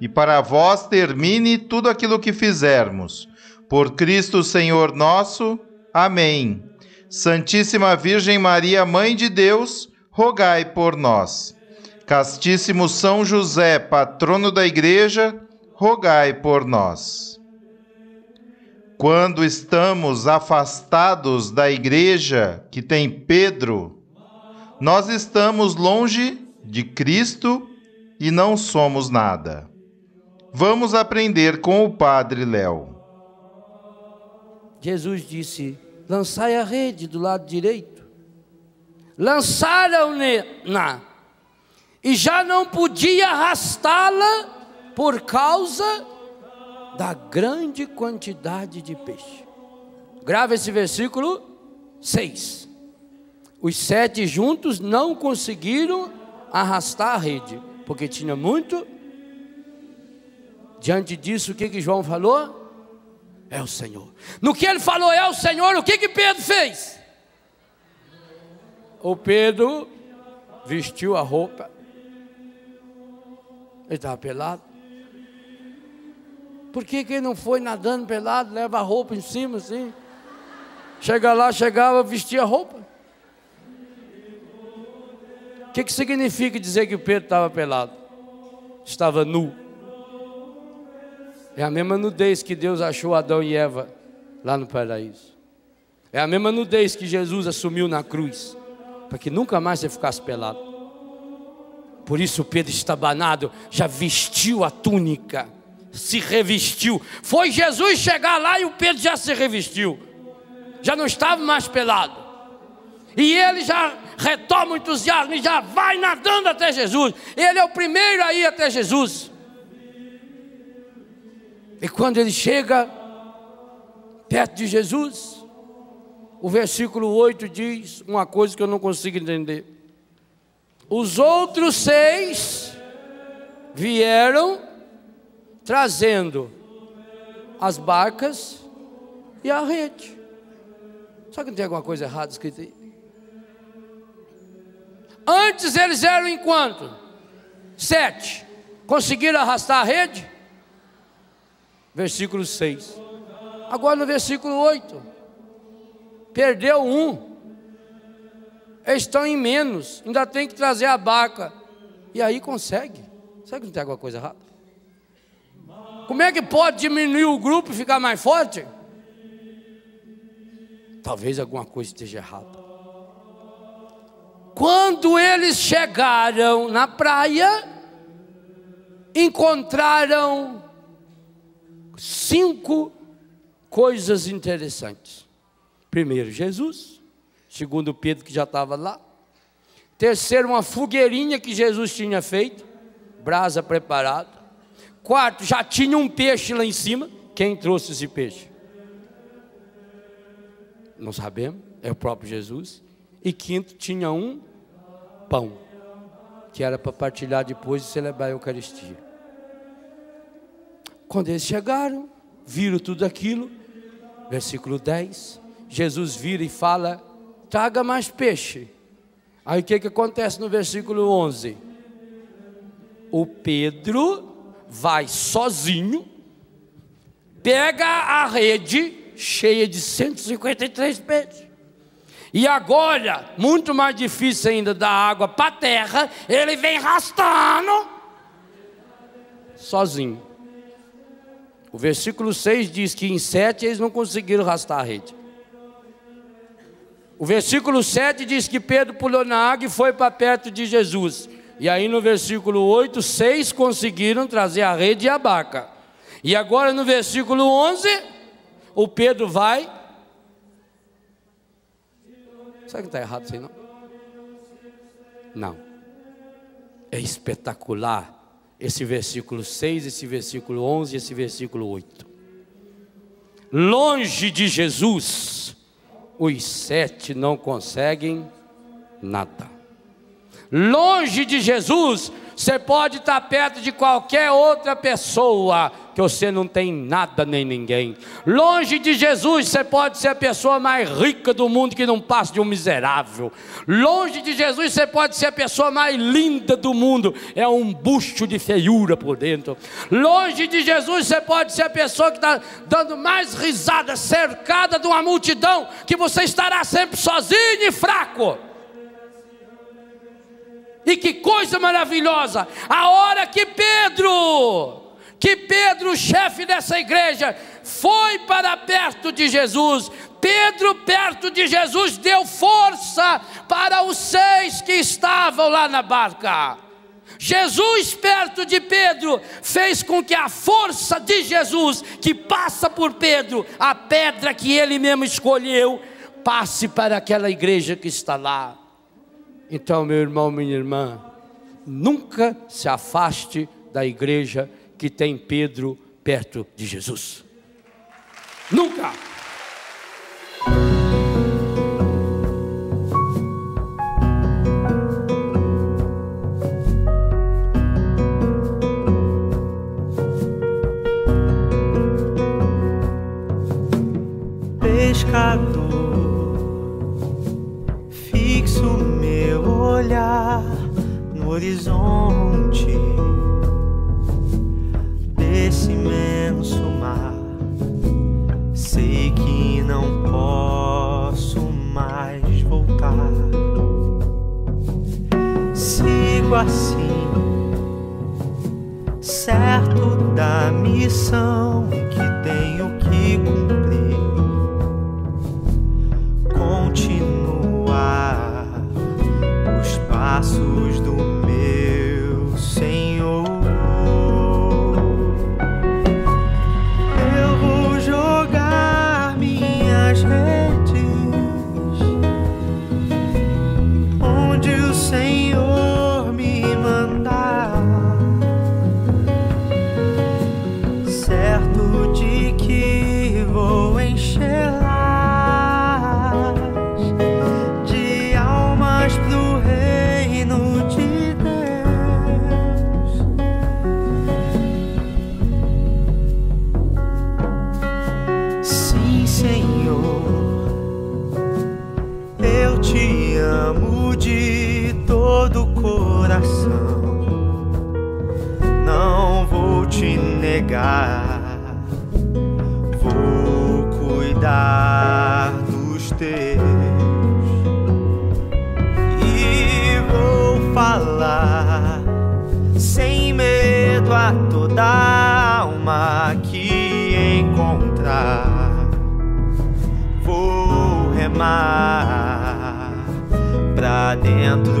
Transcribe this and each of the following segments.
e para vós termine tudo aquilo que fizermos. Por Cristo Senhor nosso. Amém. Santíssima Virgem Maria, Mãe de Deus, rogai por nós. Castíssimo São José, patrono da Igreja, rogai por nós. Quando estamos afastados da Igreja que tem Pedro, nós estamos longe de Cristo e não somos nada. Vamos aprender com o Padre Léo. Jesus disse: Lançai a rede do lado direito. Lançaram-na e já não podia arrastá-la por causa da grande quantidade de peixe. Grava esse versículo 6. Os sete juntos não conseguiram arrastar a rede, porque tinha muito Diante disso, o que, que João falou? É o Senhor. No que ele falou é o Senhor, o que, que Pedro fez? O Pedro vestiu a roupa. Ele estava pelado. Por que, que ele não foi nadando pelado, leva a roupa em cima assim? Chega lá, chegava, vestia a roupa. O que, que significa dizer que o Pedro estava pelado? Estava nu. É a mesma nudez que Deus achou Adão e Eva lá no paraíso. É a mesma nudez que Jesus assumiu na cruz, para que nunca mais você ficasse pelado. Por isso Pedro estabanado já vestiu a túnica, se revestiu. Foi Jesus chegar lá e o Pedro já se revestiu. Já não estava mais pelado. E ele já retoma o entusiasmo e já vai nadando até Jesus. Ele é o primeiro a ir até Jesus. E quando ele chega perto de Jesus, o versículo 8 diz uma coisa que eu não consigo entender. Os outros seis vieram trazendo as barcas e a rede. Só que não tem alguma coisa errada escrita aí? Antes eles eram em quanto? Sete. Conseguiram arrastar a rede? Versículo 6. Agora no versículo 8. Perdeu um. Eles estão em menos. Ainda tem que trazer a barca. E aí consegue. Será que não tem alguma coisa errada? Como é que pode diminuir o grupo e ficar mais forte? Talvez alguma coisa esteja errada. Quando eles chegaram na praia, encontraram cinco coisas interessantes. Primeiro, Jesus. Segundo, Pedro, que já estava lá. Terceiro, uma fogueirinha que Jesus tinha feito, brasa preparada. Quarto, já tinha um peixe lá em cima. Quem trouxe esse peixe? Não sabemos, é o próprio Jesus. E quinto, tinha um pão, que era para partilhar depois de celebrar a Eucaristia. Quando eles chegaram, viram tudo aquilo, versículo 10, Jesus vira e fala: traga mais peixe. Aí o que, que acontece no versículo 11? O Pedro vai sozinho, pega a rede cheia de 153 peixes. E agora, muito mais difícil ainda da água para a terra, ele vem arrastando sozinho. O versículo 6 diz que em sete eles não conseguiram arrastar a rede. O versículo 7 diz que Pedro pulou na água e foi para perto de Jesus. E aí no versículo 8, seis conseguiram trazer a rede e a barca. E agora no versículo 11, o Pedro vai. Será que está errado isso aí não? Não. É espetacular esse versículo 6, esse versículo 11, esse versículo 8. Longe de Jesus, os sete não conseguem nada. Longe de Jesus, você pode estar perto de qualquer outra pessoa, que você não tem nada nem ninguém. Longe de Jesus, você pode ser a pessoa mais rica do mundo que não passa de um miserável. Longe de Jesus, você pode ser a pessoa mais linda do mundo, é um busto de feiura por dentro. Longe de Jesus, você pode ser a pessoa que está dando mais risada, cercada de uma multidão, que você estará sempre sozinho e fraco. E que coisa maravilhosa! A hora que Pedro, que Pedro, chefe dessa igreja, foi para perto de Jesus, Pedro, perto de Jesus, deu força para os seis que estavam lá na barca. Jesus, perto de Pedro, fez com que a força de Jesus, que passa por Pedro, a pedra que ele mesmo escolheu, passe para aquela igreja que está lá. Então, meu irmão, minha irmã, nunca se afaste da igreja que tem Pedro perto de Jesus. Nunca! Pescador olhar no horizonte desse imenso mar. Sei que não posso mais voltar. Sigo assim, certo da missão que tenho passos do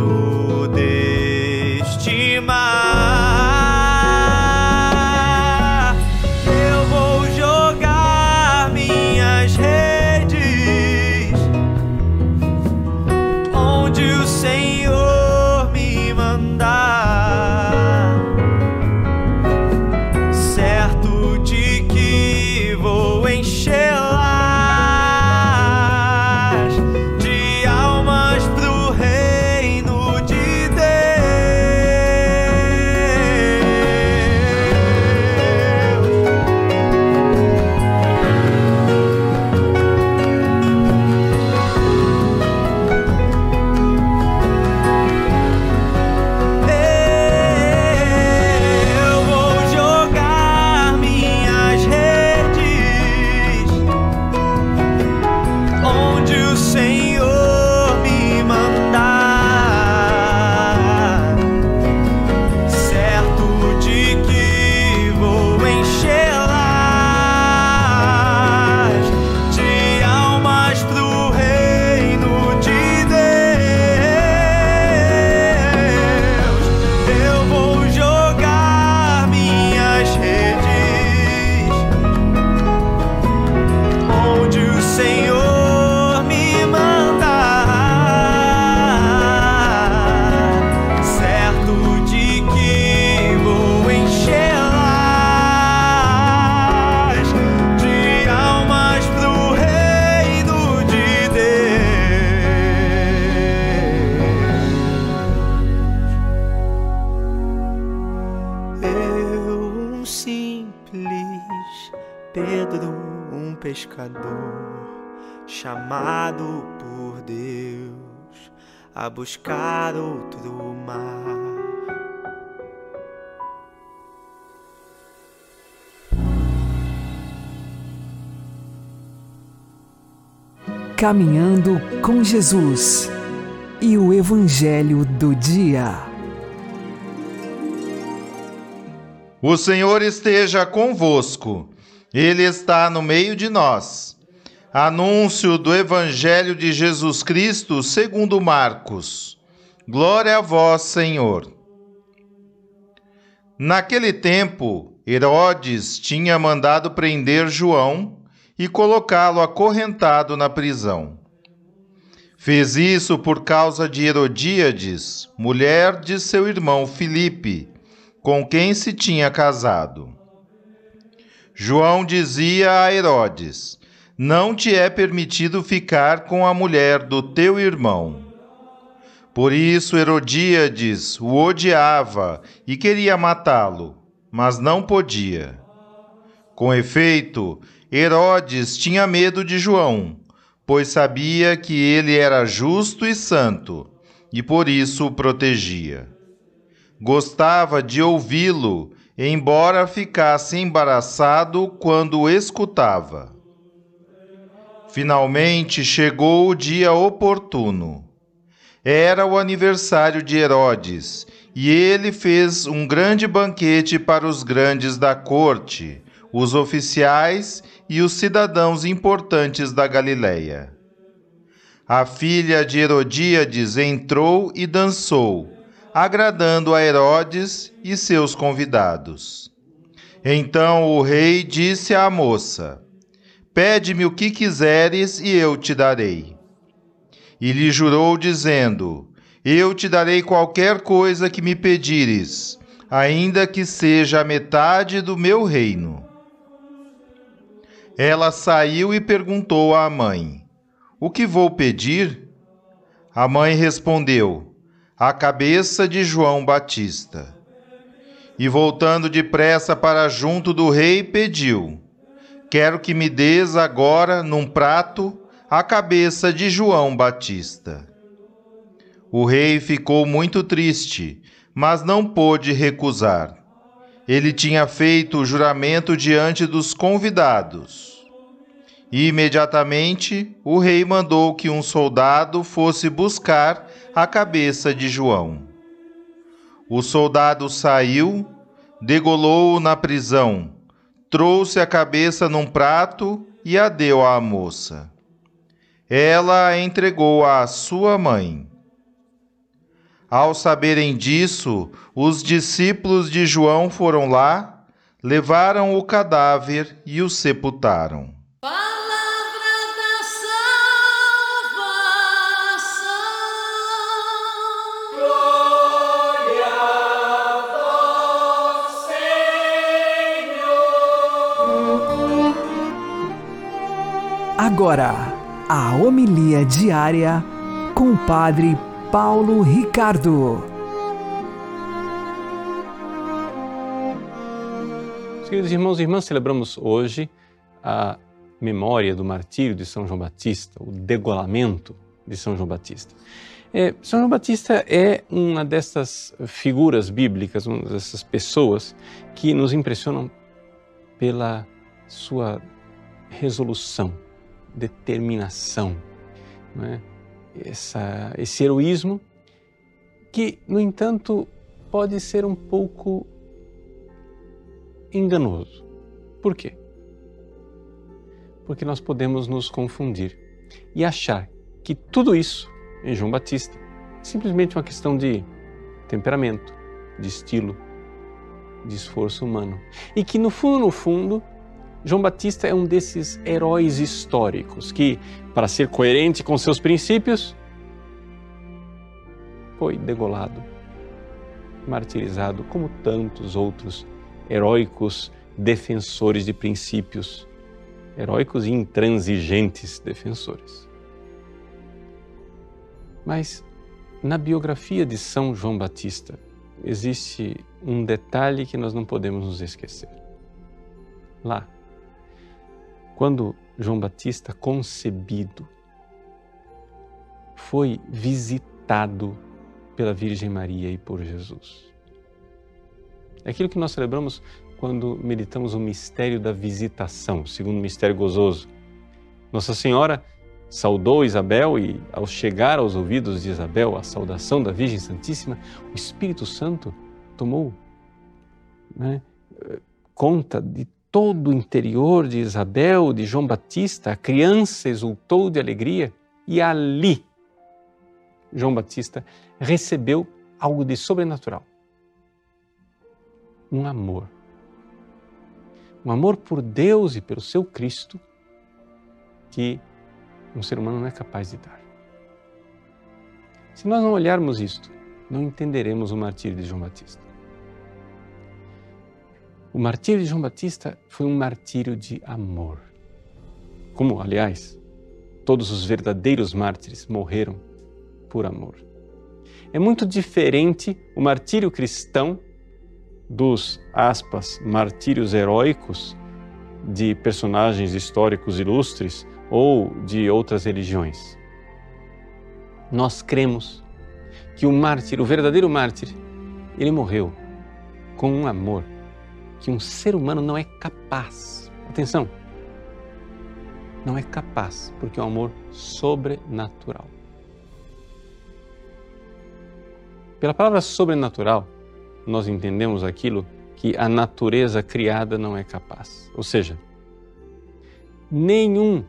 dentro chamado por Deus a buscar outro mar. Caminhando com Jesus e o Evangelho do Dia. O Senhor esteja convosco, Ele está no meio de nós. Anúncio do Evangelho de Jesus Cristo segundo Marcos. Glória a vós, Senhor. Naquele tempo, Herodes tinha mandado prender João e colocá-lo acorrentado na prisão. Fez isso por causa de Herodíades, mulher de seu irmão Filipe, com quem se tinha casado. João dizia a Herodes: Não te é permitido ficar com a mulher do teu irmão. Por isso Herodíades o odiava e queria matá-lo, mas não podia. Com efeito, Herodes tinha medo de João, pois sabia que ele era justo e santo, e por isso o protegia. Gostava de ouvi-lo, embora ficasse embaraçado quando o escutava. Finalmente chegou o dia oportuno. Era o aniversário de Herodes, e ele fez um grande banquete para os grandes da corte, os oficiais e os cidadãos importantes da Galiléia. A filha de Herodíades entrou e dançou, agradando a Herodes e seus convidados. Então o rei disse à moça: Pede-me o que quiseres e eu te darei. E lhe jurou, dizendo: Eu te darei qualquer coisa que me pedires, ainda que seja a metade do meu reino. Ela saiu e perguntou à mãe: O que vou pedir? A mãe respondeu: A cabeça de João Batista. E voltando depressa para junto do rei, pediu: Quero que me des agora, num prato, a cabeça de João Batista. O rei ficou muito triste, mas não pôde recusar. Ele tinha feito o juramento diante dos convidados. E imediatamente o rei mandou que um soldado fosse buscar a cabeça de João. O soldado saiu, degolou-o na prisão, trouxe a cabeça num prato e a deu à moça. Ela a entregou à sua mãe. Ao saberem disso, os discípulos de João foram lá, levaram o cadáver e o sepultaram. Agora, a homilia diária com o Padre Paulo Ricardo. Queridos irmãos e irmãs, celebramos hoje a memória do martírio de São João Batista, o degolamento de São João Batista. É, São João Batista é uma dessas figuras bíblicas, uma dessas pessoas que nos impressionam pela sua resolução, determinação, é? Essa, esse heroísmo que, no entanto, pode ser um pouco enganoso. Por quê? Porque nós podemos nos confundir e achar que tudo isso em João Batista é simplesmente uma questão de temperamento, de estilo, de esforço humano. E que no fundo, no fundo, João Batista é um desses heróis históricos que, para ser coerente com seus princípios, foi degolado, martirizado, como tantos outros heróicos defensores de princípios, heróicos e intransigentes defensores. Mas na biografia de São João Batista existe um detalhe que nós não podemos nos esquecer. Lá, quando João Batista, concebido, foi visitado pela Virgem Maria e por Jesus. É aquilo que nós celebramos quando meditamos o mistério da visitação, segundo o mistério gozoso. Nossa Senhora saudou Isabel e, ao chegar aos ouvidos de Isabel a saudação da Virgem Santíssima, o Espírito Santo tomou né, conta de todo o interior de Isabel, de João Batista. A criança exultou de alegria e ali João Batista recebeu algo de sobrenatural. Um amor. Um amor por Deus e pelo seu Cristo que um ser humano não é capaz de dar. Se nós não olharmos isto, não entenderemos o martírio de João Batista. O martírio de João Batista foi um martírio de amor. Como, aliás, todos os verdadeiros mártires morreram por amor. É muito diferente o martírio cristão dos, aspas, martírios heróicos de personagens históricos ilustres ou de outras religiões. Nós cremos que o mártir, o verdadeiro mártir, ele morreu com um amor que um ser humano não é capaz. Atenção! Não é capaz, porque é um amor sobrenatural. Pela palavra sobrenatural, nós entendemos aquilo que a natureza criada não é capaz. Ou seja, nenhum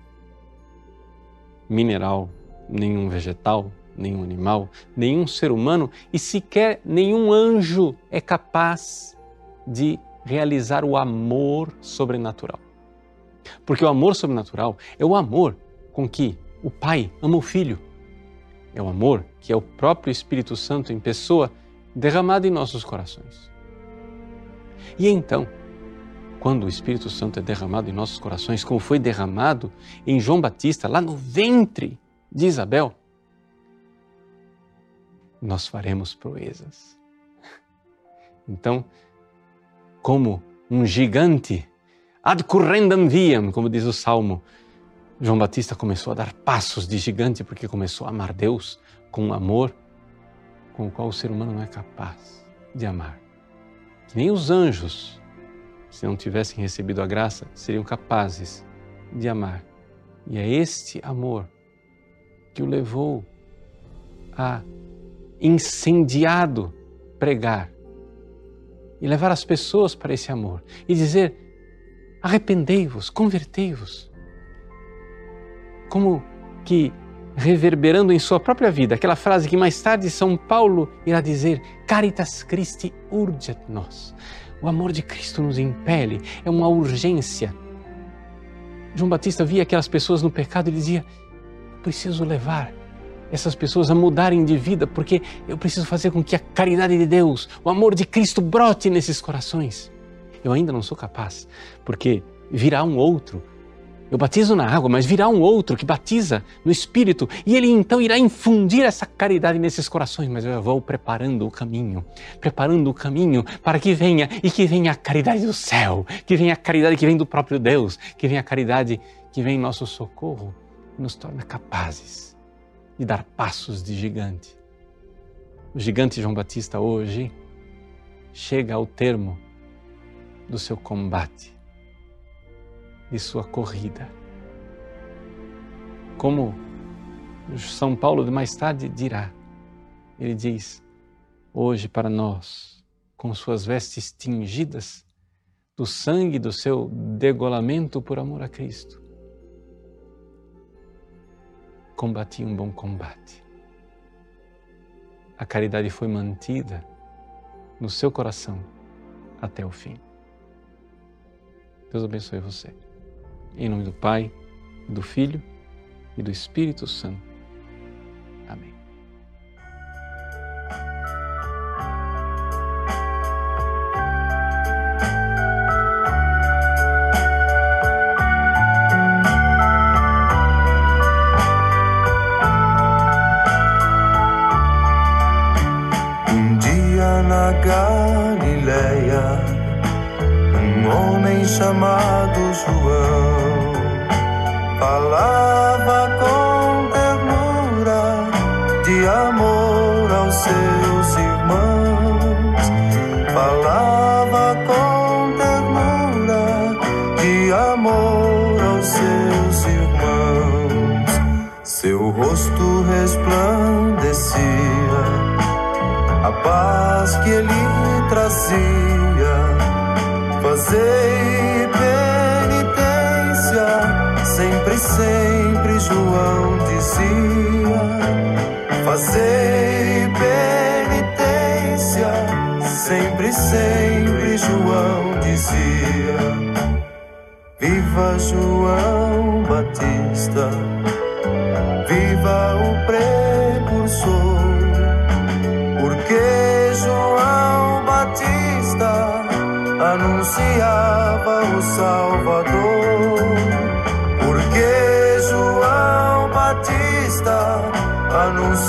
mineral, nenhum vegetal, nenhum animal, nenhum ser humano e sequer nenhum anjo é capaz de realizar o amor sobrenatural. Porque o amor sobrenatural é o amor com que o Pai ama o Filho. É o amor que é o próprio Espírito Santo em pessoa derramado em nossos corações. E então, quando o Espírito Santo é derramado em nossos corações, como foi derramado em João Batista, lá no ventre de Isabel, nós faremos proezas. Então, como um gigante, ad currendam viam, como diz o Salmo, João Batista começou a dar passos de gigante porque começou a amar Deus com um amor com o qual o ser humano não é capaz de amar. Que nem os anjos se não tivessem recebido a graça, seriam capazes de amar. E é este amor que o levou a incendiado pregar e levar as pessoas para esse amor e dizer: arrependei-vos, convertei-vos. Como que reverberando em sua própria vida aquela frase que mais tarde São Paulo irá dizer: Caritas Christi urget nos. O amor de Cristo nos impele, é uma urgência. João Batista via aquelas pessoas no pecado e dizia: preciso levar essas pessoas a mudarem de vida, porque eu preciso fazer com que a caridade de Deus, o amor de Cristo brote nesses corações. Eu ainda não sou capaz, porque virá um outro eu batizo na água, mas virá um outro que batiza no Espírito e ele então irá infundir essa caridade nesses corações. Mas eu vou preparando o caminho, preparando o caminho para que venha e que venha a caridade do céu, que venha a caridade que vem do próprio Deus, que venha a caridade que vem em nosso socorro e nos torna capazes de dar passos de gigante. O gigante João Batista hoje chega ao termo do seu combate de sua corrida. Como São Paulo mais tarde dirá, ele diz: Hoje para nós, com suas vestes tingidas do sangue do seu degolamento por amor a Cristo, combati um bom combate. A caridade foi mantida no seu coração até o fim. Deus abençoe você. Em nome do Pai, do Filho e do Espírito Santo.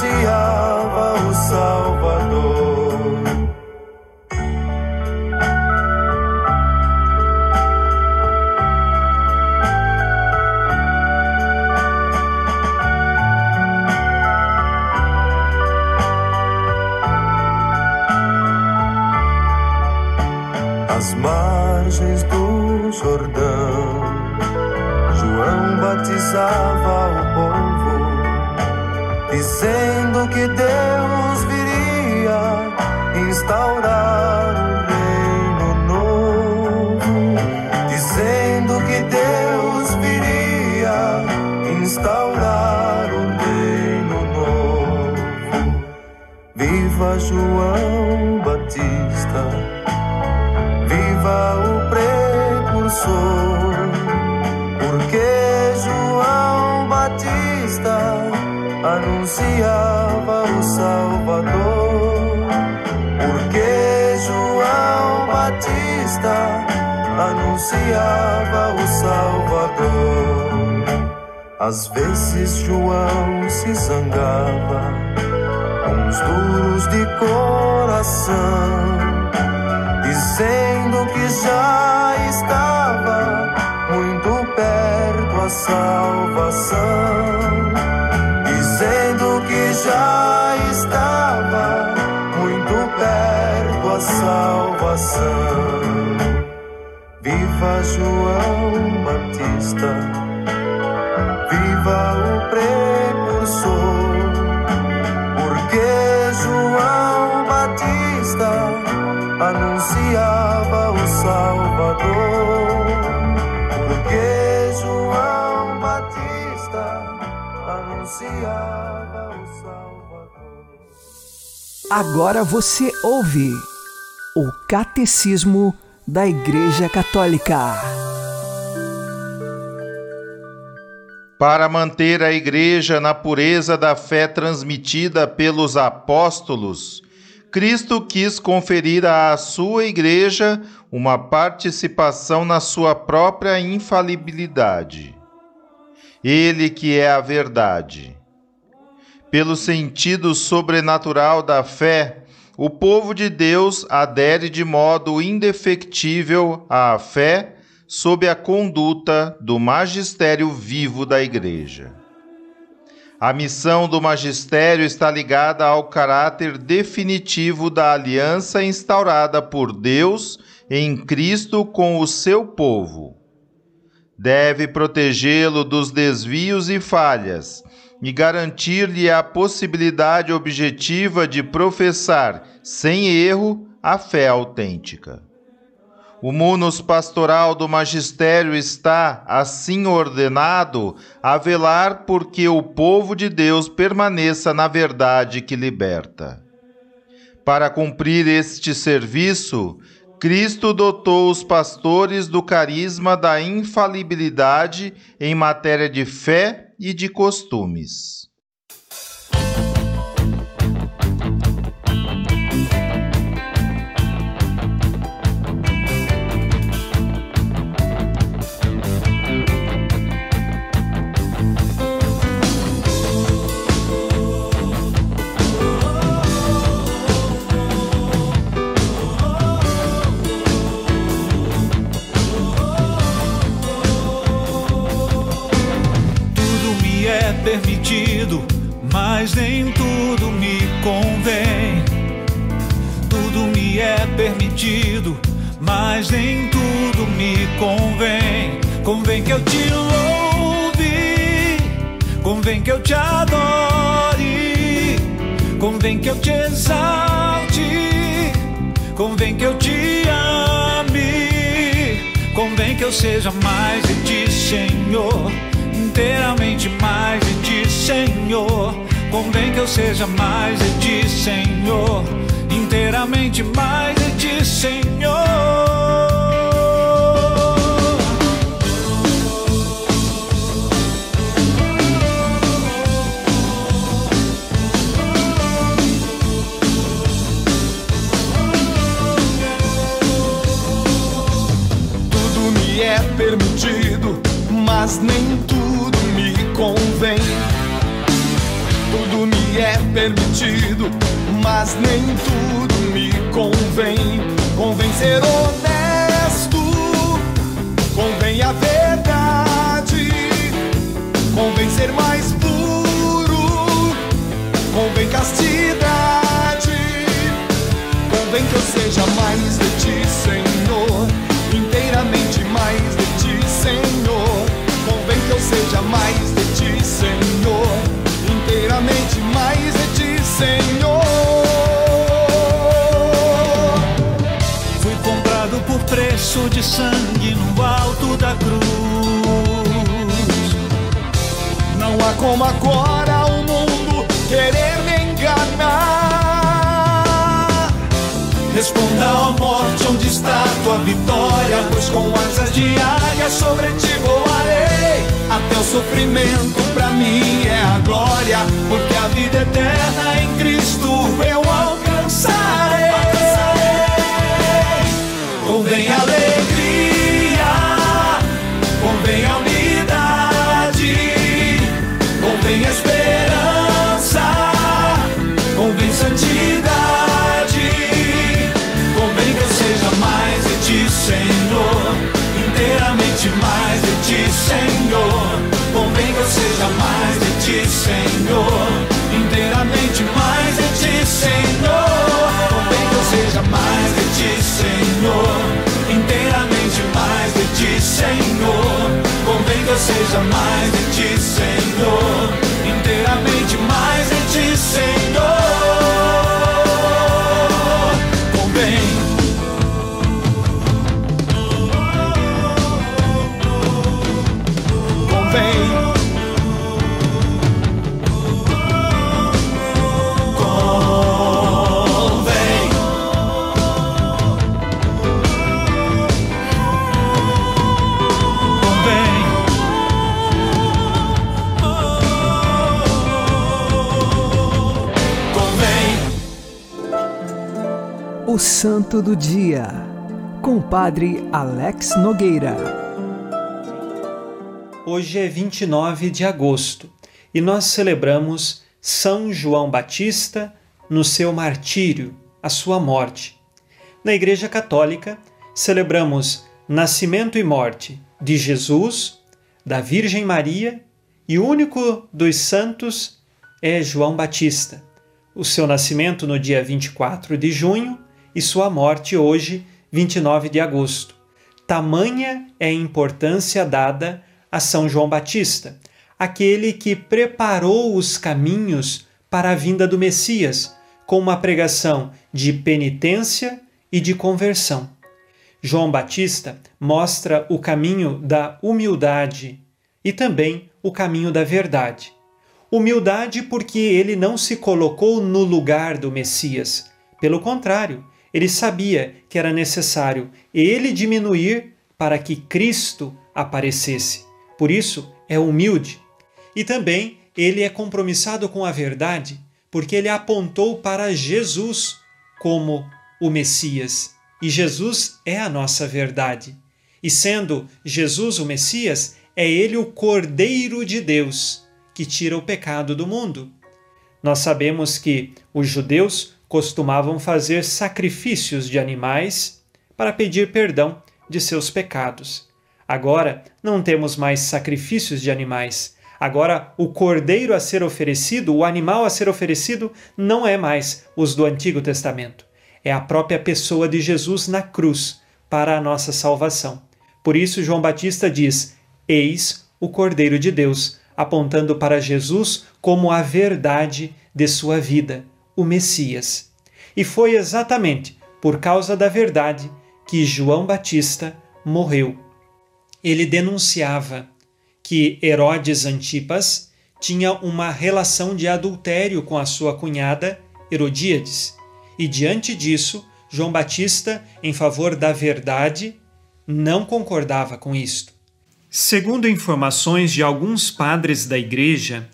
Anunciava anunciava o Salvador, porque João Batista anunciava o Salvador. Às vezes João se zangava, uns duros de coração dizendo que já estava muito perto a salvação, já estava muito perto a salvação. Viva João Batista, viva o precursor, porque João Batista anunciava o Salvador. Anunciava o Salvador. Agora você ouve o Catecismo da Igreja Católica. Para manter a Igreja na pureza da fé transmitida pelos apóstolos, Cristo quis conferir à sua Igreja uma participação na sua própria infalibilidade. Ele que é a verdade. Pelo sentido sobrenatural da fé, o povo de Deus adere de modo indefectível à fé sob a conduta do magistério vivo da Igreja. A missão do magistério está ligada ao caráter definitivo da aliança instaurada por Deus em Cristo com o seu povo. Deve protegê-lo dos desvios e falhas e garantir-lhe a possibilidade objetiva de professar, sem erro, a fé autêntica. O munus pastoral do magistério está, assim ordenado, a velar porque o povo de Deus permaneça na verdade que liberta. Para cumprir este serviço, Cristo dotou os pastores do carisma da infalibilidade em matéria de fé e de costumes. Seja mais de ti, Senhor, inteiramente mais de ti, Senhor. Tudo me é permitido, mas nem tudo me convém. Me é permitido, mas nem tudo me convém. Convém ser honesto, convém a verdade, convém ser mais puro, convém castidade. Convém que eu seja mais de sangue no alto da cruz. Não há como agora o mundo querer me enganar. Responda à morte onde está tua vitória, pois com asas de águia sobre ti voarei. Até o sofrimento pra mim é a glória, Porque a vida eterna em Cristo eu seja mais de ti, Senhor, Santo do Dia, com o Padre Alex Nogueira. Hoje é 29 de agosto e nós celebramos São João Batista no seu martírio, a sua morte. Na Igreja Católica, celebramos nascimento e morte de Jesus, da Virgem Maria e o único dos santos é João Batista. O seu nascimento no dia 24 de junho e sua morte hoje, 29 de agosto. Tamanha é a importância dada a São João Batista, aquele que preparou os caminhos para a vinda do Messias, com uma pregação de penitência e de conversão. João Batista mostra o caminho da humildade e também o caminho da verdade. Humildade porque ele não se colocou no lugar do Messias. Pelo contrário, ele sabia que era necessário ele diminuir para que Cristo aparecesse. Por isso, é humilde. E também ele é compromissado com a verdade, porque ele apontou para Jesus como o Messias. E Jesus é a nossa verdade. E sendo Jesus o Messias, é ele o Cordeiro de Deus que tira o pecado do mundo. Nós sabemos que os judeus costumavam fazer sacrifícios de animais para pedir perdão de seus pecados. Agora não temos mais sacrifícios de animais. Agora, o cordeiro a ser oferecido, o animal a ser oferecido, não é mais os do Antigo Testamento. É a própria pessoa de Jesus na cruz para a nossa salvação. Por isso, João Batista diz: Eis o Cordeiro de Deus, apontando para Jesus como a verdade de sua vida, o Messias. E foi exatamente por causa da verdade que João Batista morreu. Ele denunciava que Herodes Antipas tinha uma relação de adultério com a sua cunhada Herodíades, e diante disso, João Batista, em favor da verdade, não concordava com isto. Segundo informações de alguns padres da igreja,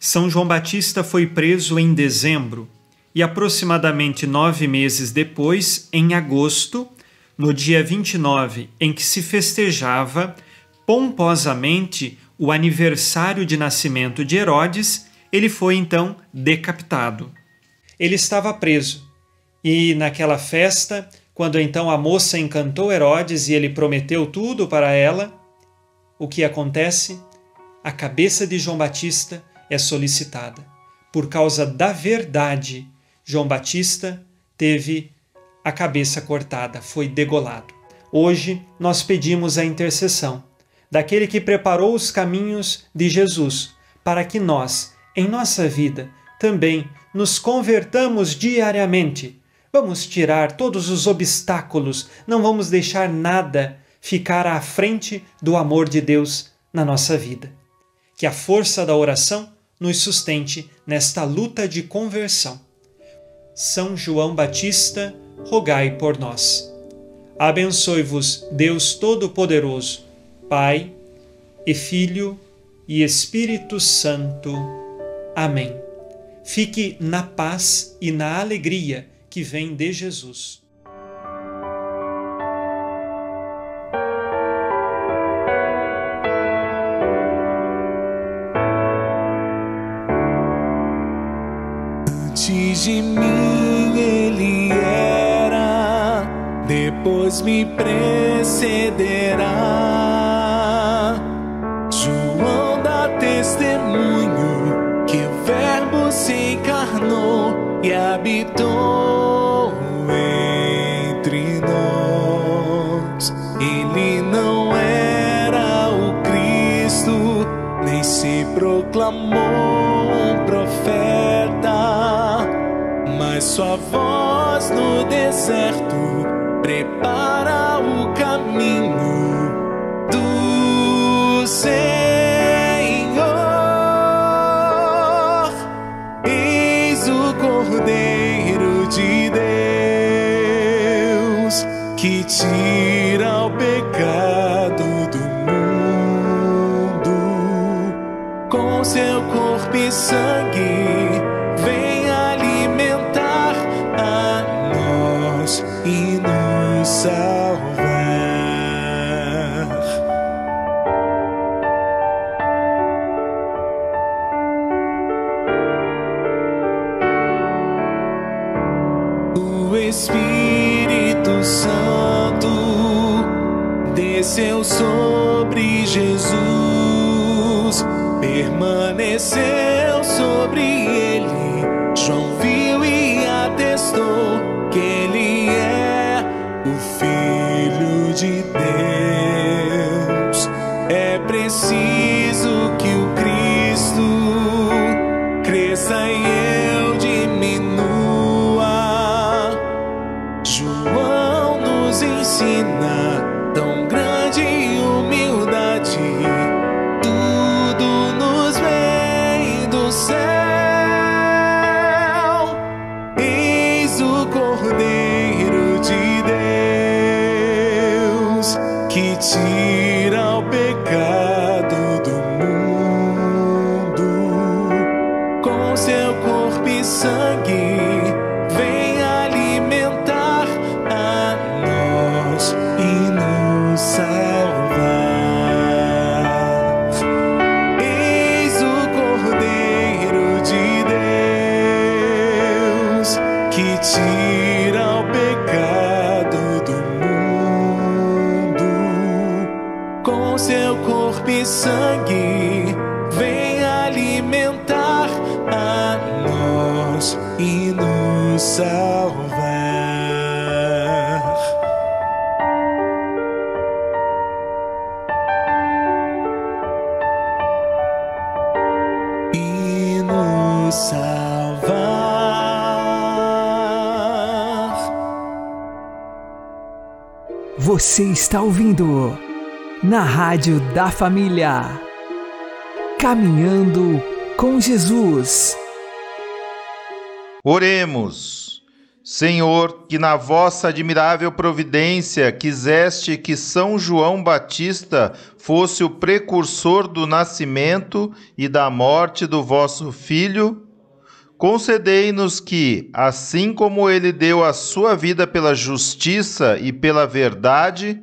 São João Batista foi preso em dezembro e, aproximadamente nove meses depois, em agosto, no dia 29, em que se festejava pomposamente o aniversário de nascimento de Herodes, ele foi então decapitado. Ele estava preso e, naquela festa, quando então a moça encantou Herodes e ele prometeu tudo para ela, o que acontece? A cabeça de João Batista é solicitada. Por causa da verdade, João Batista teve a cabeça cortada, foi degolado. Hoje nós pedimos a intercessão daquele que preparou os caminhos de Jesus para que nós, em nossa vida, também nos convertamos diariamente. Vamos tirar todos os obstáculos, não vamos deixar nada ficar à frente do amor de Deus na nossa vida. Que a força da oração nos sustente nesta luta de conversão. São João Batista, rogai por nós. Abençoe-vos, Deus Todo-Poderoso, Pai e Filho e Espírito Santo. Amém. Fique na paz e na alegria que vem de Jesus. De mim ele era, depois me precederá. João dá testemunho que o Verbo se encarnou e habitou entre nós. Ele não era o Cristo, nem se proclamou sua voz no deserto. Prepara Você está ouvindo na Rádio da Família. Caminhando com Jesus. Oremos. Senhor, que na vossa admirável providência quiseste que São João Batista fosse o precursor do nascimento e da morte do vosso Filho, concedei-nos que, assim como ele deu a sua vida pela justiça e pela verdade,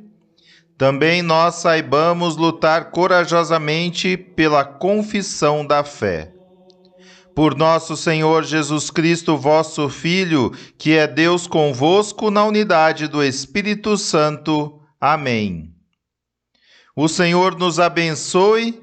também nós saibamos lutar corajosamente pela confissão da fé por nosso Senhor Jesus Cristo, vosso Filho, que é Deus convosco na unidade do Espírito Santo. Amém. O Senhor nos abençoe,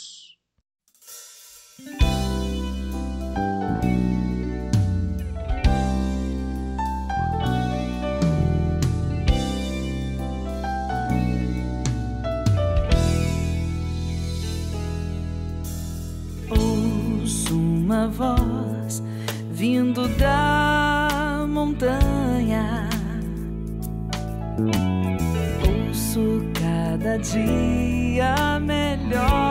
Uma voz vindo da montanha. Ouço cada dia melhor.